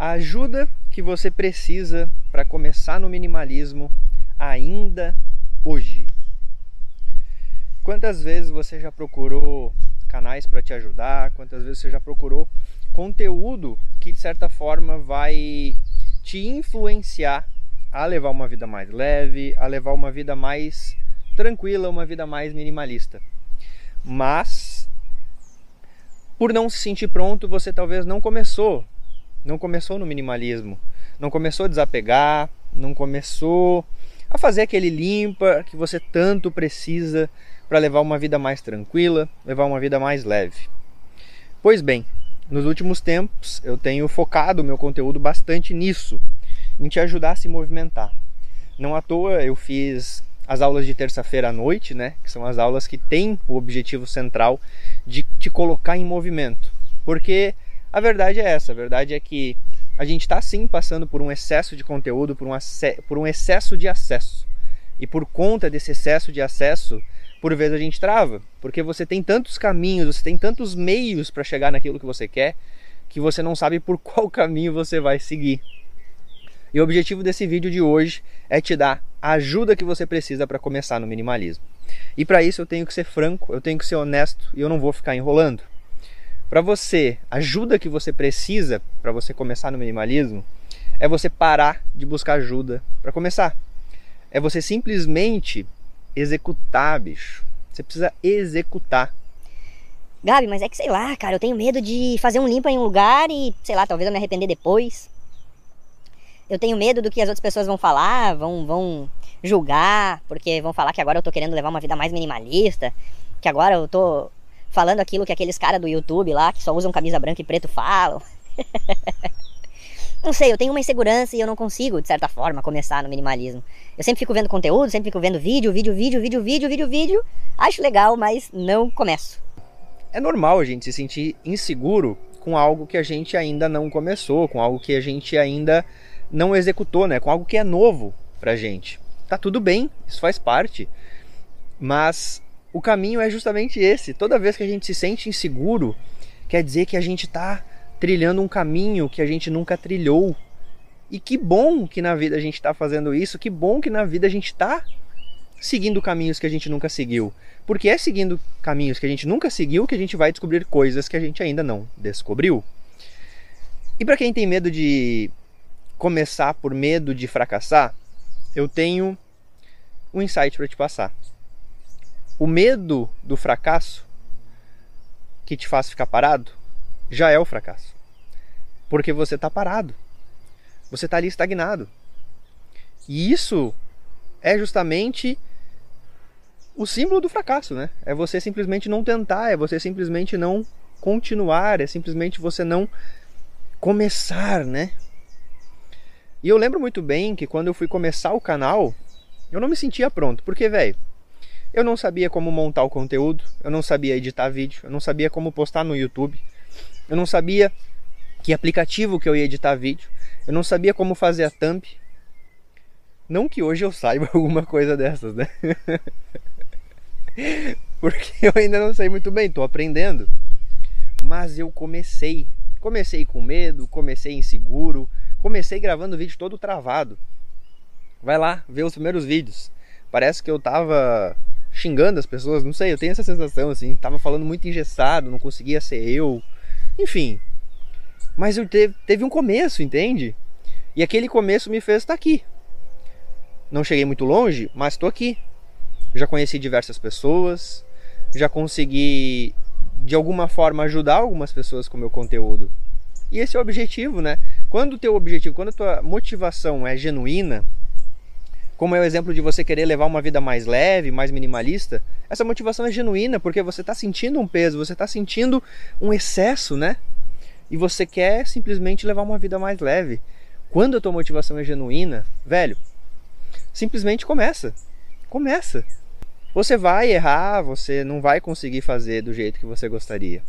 A ajuda que você precisa para começar no minimalismo ainda hoje. Quantas vezes você já procurou canais para te ajudar? Quantas vezes você já procurou conteúdo que de certa forma vai te influenciar a levar uma vida mais leve, a levar uma vida mais tranquila, uma vida mais minimalista. Mas por não se sentir pronto, você talvez não começou não começou no minimalismo, não começou a desapegar, não começou a fazer aquele limpa que você tanto precisa para levar uma vida mais tranquila, levar uma vida mais leve. Pois bem, nos últimos tempos eu tenho focado o meu conteúdo bastante nisso, em te ajudar a se movimentar. Não à toa eu fiz as aulas de terça-feira à noite, né, que são as aulas que têm o objetivo central de te colocar em movimento. Porque a verdade é essa, a verdade é que a gente está sim passando por um excesso de conteúdo, por um, por um excesso de acesso. E por conta desse excesso de acesso, por vezes a gente trava, porque você tem tantos caminhos, você tem tantos meios para chegar naquilo que você quer, que você não sabe por qual caminho você vai seguir. E o objetivo desse vídeo de hoje é te dar a ajuda que você precisa para começar no minimalismo. E para isso eu tenho que ser franco, eu tenho que ser honesto e eu não vou ficar enrolando para você, ajuda que você precisa para você começar no minimalismo é você parar de buscar ajuda para começar. É você simplesmente executar, bicho. Você precisa executar. Gabi, mas é que sei lá, cara, eu tenho medo de fazer um limpa em um lugar e, sei lá, talvez eu me arrepender depois. Eu tenho medo do que as outras pessoas vão falar, vão, vão julgar, porque vão falar que agora eu tô querendo levar uma vida mais minimalista, que agora eu tô falando aquilo que aqueles caras do YouTube lá, que só usam camisa branca e preto, falam. não sei, eu tenho uma insegurança e eu não consigo, de certa forma, começar no minimalismo. Eu sempre fico vendo conteúdo, sempre fico vendo vídeo, vídeo, vídeo, vídeo, vídeo, vídeo, vídeo. Acho legal, mas não começo. É normal a gente se sentir inseguro com algo que a gente ainda não começou, com algo que a gente ainda não executou, né? Com algo que é novo pra gente. Tá tudo bem, isso faz parte. Mas o caminho é justamente esse. Toda vez que a gente se sente inseguro, quer dizer que a gente está trilhando um caminho que a gente nunca trilhou. E que bom que na vida a gente está fazendo isso, que bom que na vida a gente está seguindo caminhos que a gente nunca seguiu. Porque é seguindo caminhos que a gente nunca seguiu que a gente vai descobrir coisas que a gente ainda não descobriu. E para quem tem medo de começar por medo de fracassar, eu tenho um insight para te passar. O medo do fracasso que te faz ficar parado já é o fracasso. Porque você está parado. Você está ali estagnado. E isso é justamente o símbolo do fracasso, né? É você simplesmente não tentar, é você simplesmente não continuar, é simplesmente você não começar, né? E eu lembro muito bem que quando eu fui começar o canal, eu não me sentia pronto, porque, velho, eu não sabia como montar o conteúdo, eu não sabia editar vídeo, eu não sabia como postar no YouTube, eu não sabia que aplicativo que eu ia editar vídeo, eu não sabia como fazer a thumb. Não que hoje eu saiba alguma coisa dessas, né? Porque eu ainda não sei muito bem, estou aprendendo. Mas eu comecei. Comecei com medo, comecei inseguro, comecei gravando vídeo todo travado. Vai lá, ver os primeiros vídeos. Parece que eu tava xingando as pessoas, não sei, eu tenho essa sensação assim, tava falando muito engessado, não conseguia ser eu, enfim. Mas eu teve, teve um começo, entende? E aquele começo me fez estar aqui. Não cheguei muito longe, mas estou aqui. Já conheci diversas pessoas, já consegui de alguma forma ajudar algumas pessoas com o meu conteúdo. E esse é o objetivo, né? Quando o teu objetivo, quando a tua motivação é genuína, como é o exemplo de você querer levar uma vida mais leve, mais minimalista, essa motivação é genuína porque você está sentindo um peso, você está sentindo um excesso, né? E você quer simplesmente levar uma vida mais leve. Quando a tua motivação é genuína, velho, simplesmente começa. Começa. Você vai errar, você não vai conseguir fazer do jeito que você gostaria.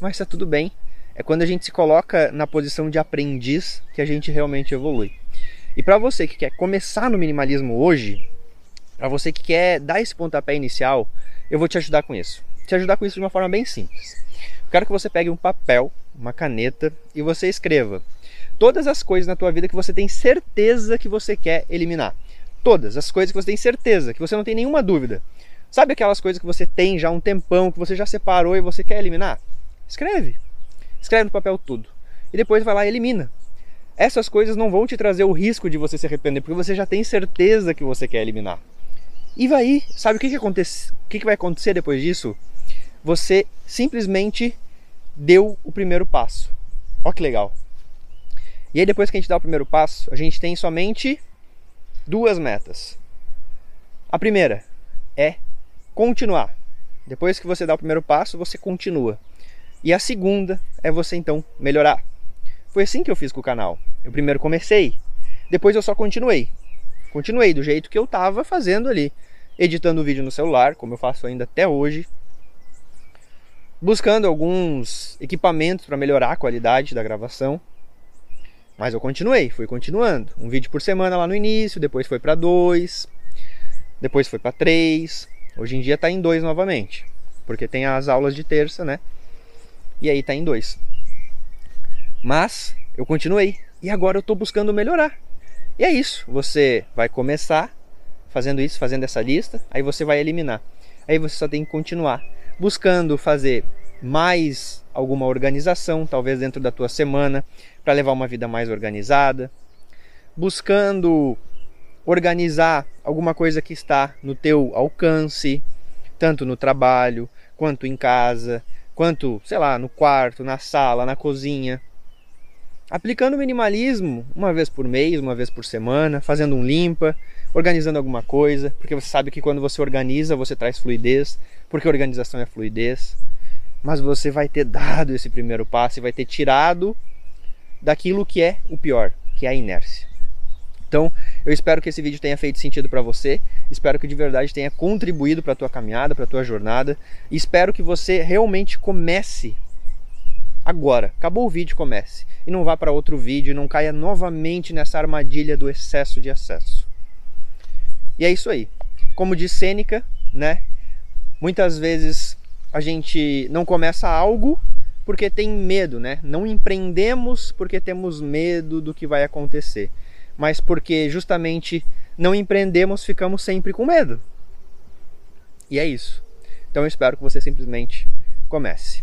Mas está tudo bem. É quando a gente se coloca na posição de aprendiz que a gente realmente evolui. E para você que quer começar no minimalismo hoje, para você que quer dar esse pontapé inicial, eu vou te ajudar com isso. Te ajudar com isso de uma forma bem simples. quero que você pegue um papel, uma caneta e você escreva todas as coisas na tua vida que você tem certeza que você quer eliminar. Todas as coisas que você tem certeza, que você não tem nenhuma dúvida. Sabe aquelas coisas que você tem já há um tempão, que você já separou e você quer eliminar? Escreve. Escreve no papel tudo. E depois vai lá e elimina essas coisas não vão te trazer o risco de você se arrepender, porque você já tem certeza que você quer eliminar. E vai, sabe o que, que, acontece, o que, que vai acontecer depois disso? Você simplesmente deu o primeiro passo. Ó que legal. E aí depois que a gente dá o primeiro passo, a gente tem somente duas metas. A primeira é continuar. Depois que você dá o primeiro passo, você continua. E a segunda é você então melhorar. Foi assim que eu fiz com o canal. Eu primeiro comecei, depois eu só continuei. Continuei do jeito que eu estava fazendo ali, editando o vídeo no celular, como eu faço ainda até hoje, buscando alguns equipamentos para melhorar a qualidade da gravação. Mas eu continuei, fui continuando. Um vídeo por semana lá no início, depois foi para dois, depois foi para três. Hoje em dia está em dois novamente, porque tem as aulas de terça, né? E aí está em dois. Mas eu continuei e agora eu estou buscando melhorar. E é isso. Você vai começar fazendo isso, fazendo essa lista, aí você vai eliminar. Aí você só tem que continuar buscando fazer mais alguma organização, talvez dentro da tua semana, para levar uma vida mais organizada, buscando organizar alguma coisa que está no teu alcance, tanto no trabalho, quanto em casa, quanto, sei lá, no quarto, na sala, na cozinha aplicando minimalismo uma vez por mês, uma vez por semana, fazendo um limpa, organizando alguma coisa, porque você sabe que quando você organiza, você traz fluidez, porque organização é fluidez. Mas você vai ter dado esse primeiro passo e vai ter tirado daquilo que é o pior, que é a inércia. Então, eu espero que esse vídeo tenha feito sentido para você, espero que de verdade tenha contribuído para a tua caminhada, para a tua jornada, e espero que você realmente comece agora. Acabou o vídeo, comece. E não vá para outro vídeo não caia novamente nessa armadilha do excesso de acesso. E é isso aí. Como diz Sêneca, né? Muitas vezes a gente não começa algo porque tem medo, né? Não empreendemos porque temos medo do que vai acontecer, mas porque justamente não empreendemos, ficamos sempre com medo. E é isso. Então eu espero que você simplesmente comece.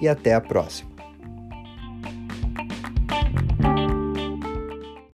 e até a próxima.